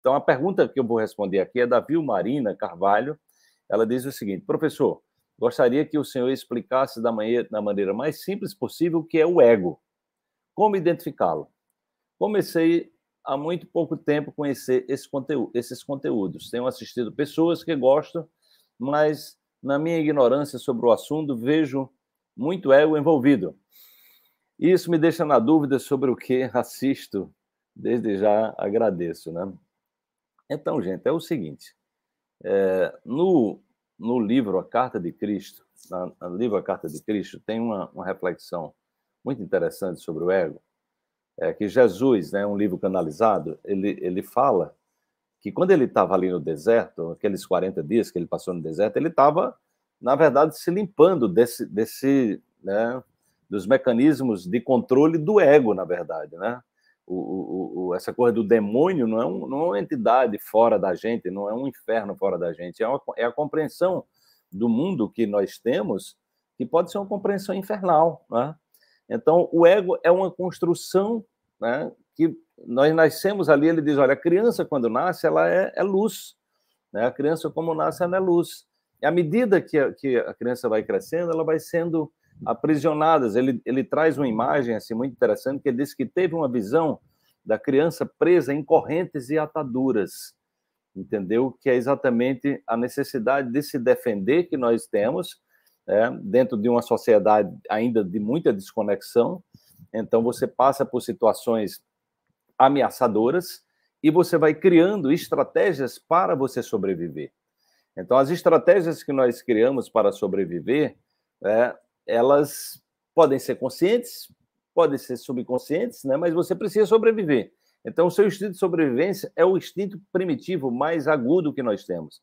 Então, a pergunta que eu vou responder aqui é da Vilmarina Carvalho. Ela diz o seguinte: professor, gostaria que o senhor explicasse da, maneira, da maneira mais simples possível o que é o ego. Como identificá-lo? Comecei há muito pouco tempo a conhecer esse conteúdo, esses conteúdos. Tenho assistido pessoas que gostam, mas na minha ignorância sobre o assunto, vejo muito ego envolvido. Isso me deixa na dúvida sobre o que assisto. Desde já agradeço, né? Então, gente, é o seguinte: é, no, no livro A Carta de Cristo, na, no livro A Carta de Cristo, tem uma, uma reflexão muito interessante sobre o ego, é que Jesus, né, um livro canalizado, ele, ele fala que quando ele estava ali no deserto, aqueles 40 dias que ele passou no deserto, ele estava, na verdade, se limpando desse, desse né, dos mecanismos de controle do ego, na verdade, né? O, o, essa coisa do demônio não é, um, não é uma entidade fora da gente, não é um inferno fora da gente, é, uma, é a compreensão do mundo que nós temos, que pode ser uma compreensão infernal. Né? Então, o ego é uma construção né, que nós nascemos ali. Ele diz: olha, a criança, quando nasce, ela é, é luz. Né? A criança, como nasce, ela é luz. E à medida que a, que a criança vai crescendo, ela vai sendo aprisionadas. Ele, ele traz uma imagem assim muito interessante que ele diz que teve uma visão da criança presa em correntes e ataduras, entendeu? Que é exatamente a necessidade de se defender que nós temos é, dentro de uma sociedade ainda de muita desconexão. Então você passa por situações ameaçadoras e você vai criando estratégias para você sobreviver. Então as estratégias que nós criamos para sobreviver é, elas podem ser conscientes, podem ser subconscientes, né? mas você precisa sobreviver. Então, o seu instinto de sobrevivência é o instinto primitivo mais agudo que nós temos.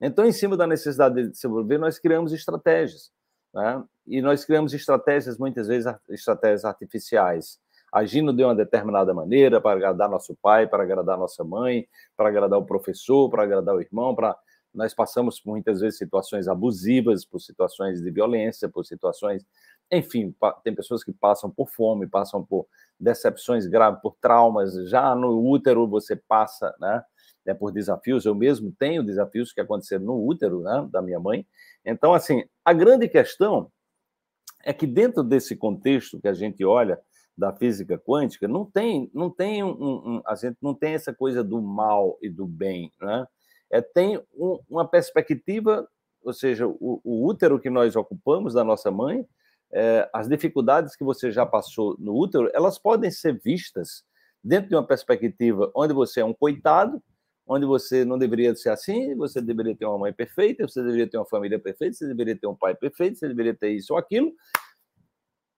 Então, em cima da necessidade de sobreviver, nós criamos estratégias. Né? E nós criamos estratégias, muitas vezes, estratégias artificiais, agindo de uma determinada maneira para agradar nosso pai, para agradar nossa mãe, para agradar o professor, para agradar o irmão, para nós passamos muitas vezes situações abusivas, por situações de violência, por situações, enfim, tem pessoas que passam por fome, passam por decepções graves, por traumas. Já no útero você passa, né, é por desafios. Eu mesmo tenho desafios que aconteceram no útero, né, da minha mãe. Então, assim, a grande questão é que dentro desse contexto que a gente olha da física quântica, não tem, não tem um, um, a gente não tem essa coisa do mal e do bem, né? é, tem um, uma perspectiva, ou seja, o, o, útero que nós ocupamos da nossa mãe, é, as dificuldades que você já passou no útero, elas podem ser vistas dentro de uma perspectiva onde você é um coitado, onde você não deveria ser assim, você deveria ter uma mãe perfeita, você deveria ter uma família perfeita, você deveria ter um pai perfeito, você deveria ter isso ou aquilo,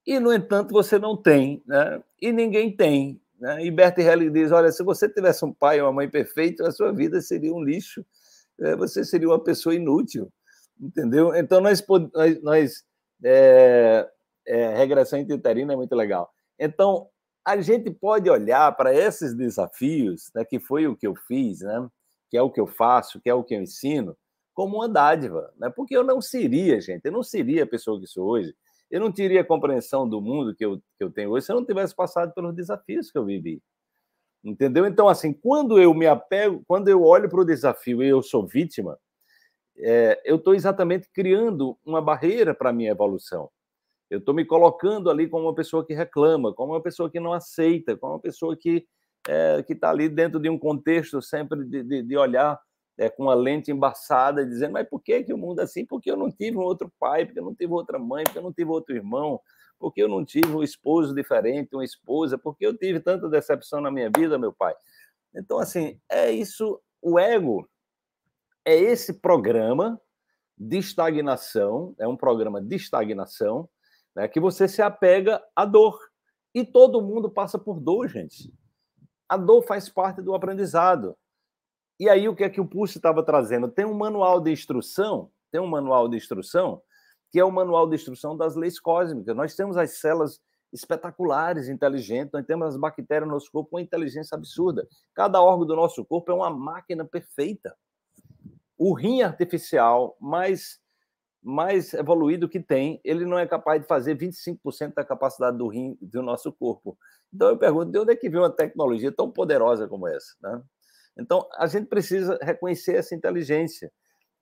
e, no entanto, você não tem, né? e ninguém tem. Né? E Bert Helling diz: olha, se você tivesse um pai ou uma mãe perfeito, a sua vida seria um lixo, é, você seria uma pessoa inútil, entendeu? Então, nós, nós, nós é, é, regressão intrauterina é muito legal. Então, a gente pode olhar para esses desafios, né, que foi o que eu fiz, né, que é o que eu faço, que é o que eu ensino, como uma dádiva, né? porque eu não seria, gente, eu não seria a pessoa que sou hoje eu não teria a compreensão do mundo que eu, que eu tenho hoje se eu não tivesse passado pelos desafios que eu vivi. Entendeu? Então, assim, quando eu me apego, quando eu olho para o desafio e eu sou vítima, é, eu estou exatamente criando uma barreira para a minha evolução. Eu estou me colocando ali como uma pessoa que reclama, como uma pessoa que não aceita, como uma pessoa que é, está ali dentro de um contexto sempre de, de, de olhar é, com uma lente embaçada, dizendo, mas por que, que o mundo é assim? Porque eu não tive um outro pai, porque eu não tive outra mãe, porque eu não tive outro irmão, porque eu não tive um esposo diferente, uma esposa, porque eu tive tanta decepção na minha vida, meu pai. Então, assim, é isso, o ego é esse programa de estagnação, é um programa de estagnação, né, que você se apega à dor. E todo mundo passa por dor, gente. A dor faz parte do aprendizado. E aí, o que é que o Pulse estava trazendo? Tem um manual de instrução, tem um manual de instrução, que é o manual de instrução das leis cósmicas. Nós temos as células espetaculares, inteligentes, nós temos as bactérias no nosso corpo com inteligência absurda. Cada órgão do nosso corpo é uma máquina perfeita. O rim artificial mais, mais evoluído que tem, ele não é capaz de fazer 25% da capacidade do rim do nosso corpo. Então eu pergunto, de onde é que vem uma tecnologia tão poderosa como essa? Né? Então, a gente precisa reconhecer essa inteligência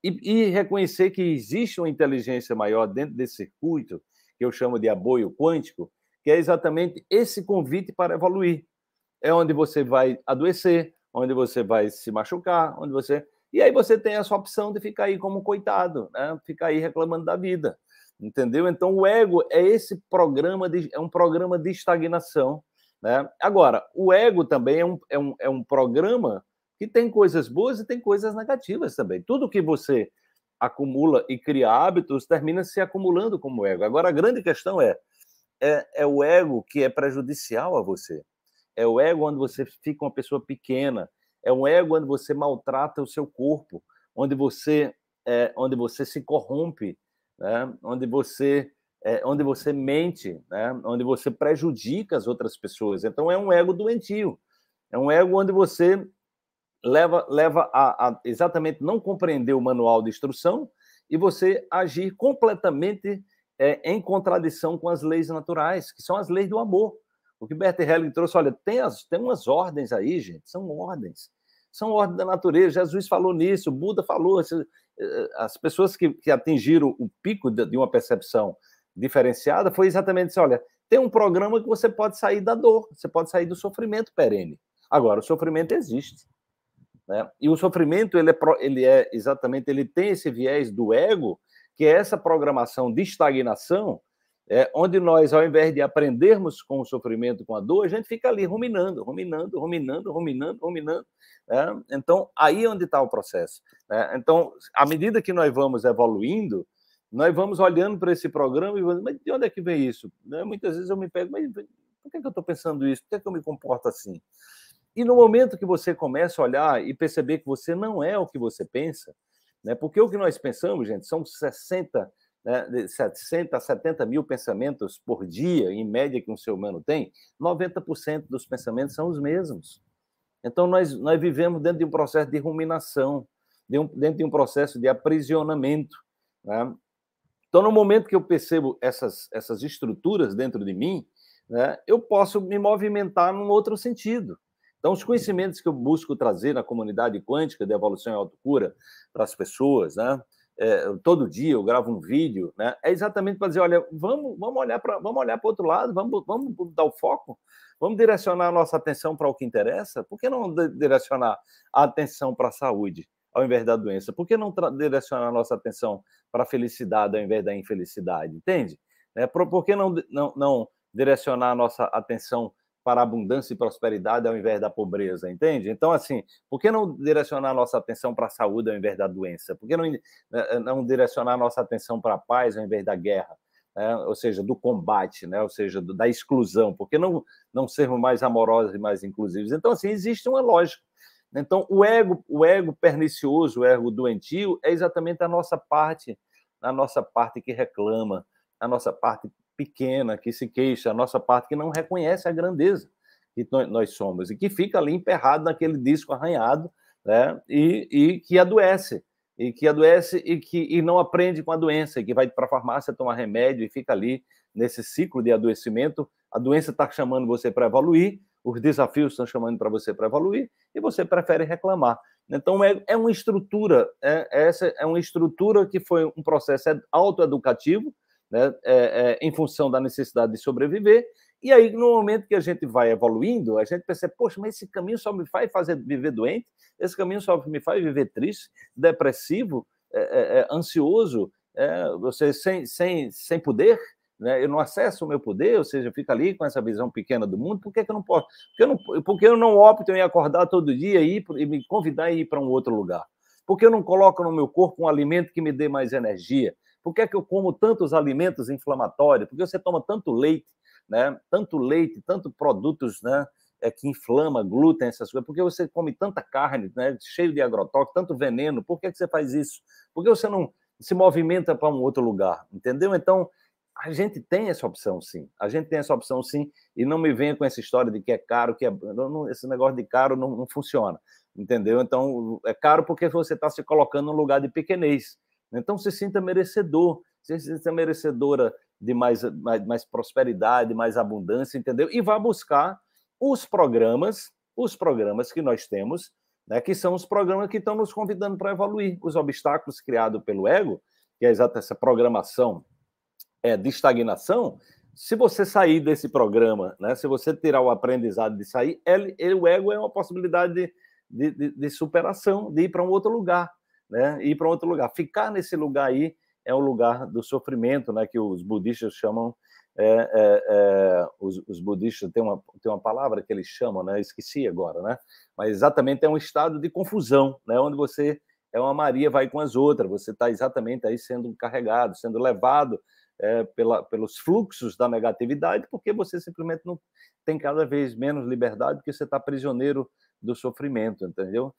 e, e, reconhecer que existe uma inteligência maior dentro desse circuito, que eu chamo de aboio quântico, que é exatamente esse convite para evoluir. É onde você vai adoecer, onde você vai se machucar, onde você. E aí você tem essa opção de ficar aí como coitado, né? ficar aí reclamando da vida. Entendeu? Então, o ego é esse programa, de, é um programa de estagnação. Né? Agora, o ego também é um, é, um, é um programa que tem coisas boas e tem coisas negativas também. Tudo que você acumula e cria hábitos termina se acumulando como ego. Agora, a grande questão é, é, é o ego que é prejudicial a você. É o ego onde você fica uma pessoa pequena. É o ego onde você maltrata o seu corpo, onde você, é, onde você se corrompe, né? onde você é, onde você mente, né? onde você prejudica as outras pessoas. Então, é um ego doentio. É um ego onde você leva, leva a, a, exatamente não compreender o manual de instrução e você agir completamente é, em contradição com as leis naturais, que são as leis do amor. O que Bert Helling trouxe, olha, tem, as, tem umas ordens aí, gente, são ordens. São ordens da natureza. Jesus falou nisso, Buda falou. Eh, as pessoas que, que atingiram o pico de, de uma percepção diferenciada foi exatamente isso: olha, tem um programa que você pode sair da dor, você pode sair do sofrimento perene. Agora, o sofrimento existe. Né? E o sofrimento, ele é, ele é exatamente, ele tem esse viés do ego, que é essa programação de estagnação, é, onde nós, ao invés de aprendermos com o sofrimento, com a dor, a gente fica ali ruminando, ruminando, ruminando, ruminando, ruminando. Né? Então, aí é onde está o processo. Né? Então, à medida que nós vamos evoluindo, nós vamos olhando para esse programa e vamos, mas de onde é que vem isso? Né? Muitas vezes eu me pego, mas por que, que eu estou pensando isso? Por que, que eu me comporto assim? E no momento que você começa a olhar e perceber que você não é o que você pensa, né? porque o que nós pensamos, gente, são 60, né, 60 70 mil pensamentos por dia, em média, que um ser humano tem, 90% dos pensamentos são os mesmos. Então, nós, nós vivemos dentro de um processo de ruminação, de um, dentro de um processo de aprisionamento. Né? Então, no momento que eu percebo essas, essas estruturas dentro de mim, né, eu posso me movimentar num outro sentido. Então, os conhecimentos que eu busco trazer na comunidade quântica de evolução e autocura para as pessoas, né? É, todo dia eu gravo um vídeo, né? É exatamente para dizer, olha, vamos, vamos olhar para, vamos olhar para outro lado, vamos, vamos dar o foco, vamos direcionar a nossa atenção para o que interessa. Por que não direcionar a atenção para a saúde ao invés da doença? Por que não direcionar a nossa atenção para a felicidade ao invés da infelicidade? Entende? É, por, por que não, não, não direcionar a nossa atenção para a abundância e prosperidade ao invés da pobreza, entende? Então, assim, por que não direcionar nossa atenção para a saúde ao invés da doença? Por que não, eh, eh, não direcionar nossa atenção para a paz ao invés da guerra? É, ou seja, do combate, né? ou seja, do, da exclusão? Por que não, não sermos mais amorosos e mais inclusivos? Então, assim, existe uma lógica. Então, o ego, o ego pernicioso, o ego doentio, é exatamente a nossa parte, a nossa parte que reclama, a nossa parte pequena, que se queixa, a nossa parte que não reconhece a grandeza que nós somos e que fica ali emperrado naquele disco arranhado, né? E, e que adoece e que adoece e que e não aprende com a doença, e que vai para a farmácia tomar remédio e fica ali nesse ciclo de adoecimento. A doença está chamando você para evoluir, os desafios estão chamando para você para evoluir e você prefere reclamar. Então é, é uma estrutura, é, essa é uma estrutura que foi um processo autoeducativo né, é, é, em função da necessidade de sobreviver. E aí, no momento que a gente vai evoluindo, a gente percebe, poxa, mas esse caminho só me faz fazer viver doente, esse caminho só me faz viver triste, depressivo, é, é, é ansioso, é, você sem, sem, sem poder, né? eu não acesso o meu poder, ou seja, fica ali com essa visão pequena do mundo, por que, que eu não posso? Porque eu não, porque eu não opto em acordar todo dia e, ir, e me convidar a ir para um outro lugar? Porque eu não coloco no meu corpo um alimento que me dê mais energia? Por que, é que eu como tantos alimentos inflamatórios? Porque você toma tanto leite, né? Tanto leite, tanto produtos, né? É, que inflama, glúten, essas coisas. Por que você come tanta carne, né? Cheio de agrotóxico, tanto veneno? Por que, que você faz isso? Por que você não se movimenta para um outro lugar? Entendeu? Então, a gente tem essa opção, sim. A gente tem essa opção, sim. E não me venha com essa história de que é caro, que é... Esse negócio de caro não, não funciona. Entendeu? Então, é caro porque você está se colocando num lugar de pequenez. Então, se sinta merecedor, se sinta merecedora de mais, mais, mais prosperidade, mais abundância, entendeu? E vá buscar os programas, os programas que nós temos, né, que são os programas que estão nos convidando para evoluir. Os obstáculos criados pelo ego, que é exata essa programação é, de estagnação, se você sair desse programa, né, se você tirar o aprendizado de sair, ele, ele, o ego é uma possibilidade de, de, de, superação, de ir para um outro lugar, né, ir para outro lugar. Ficar nesse lugar aí é um lugar do sofrimento, né, que os budistas chamam é, é, é, os, os, budistas têm uma, têm uma palavra que eles chamam, né? esqueci agora, né? mas exatamente é um estado de confusão, né? onde você é uma Maria vai com as outras, você está exatamente aí sendo carregado, sendo levado é, pela, pelos fluxos da negatividade, porque você simplesmente não tem cada vez menos liberdade, porque você está prisioneiro do sofrimento, entendeu?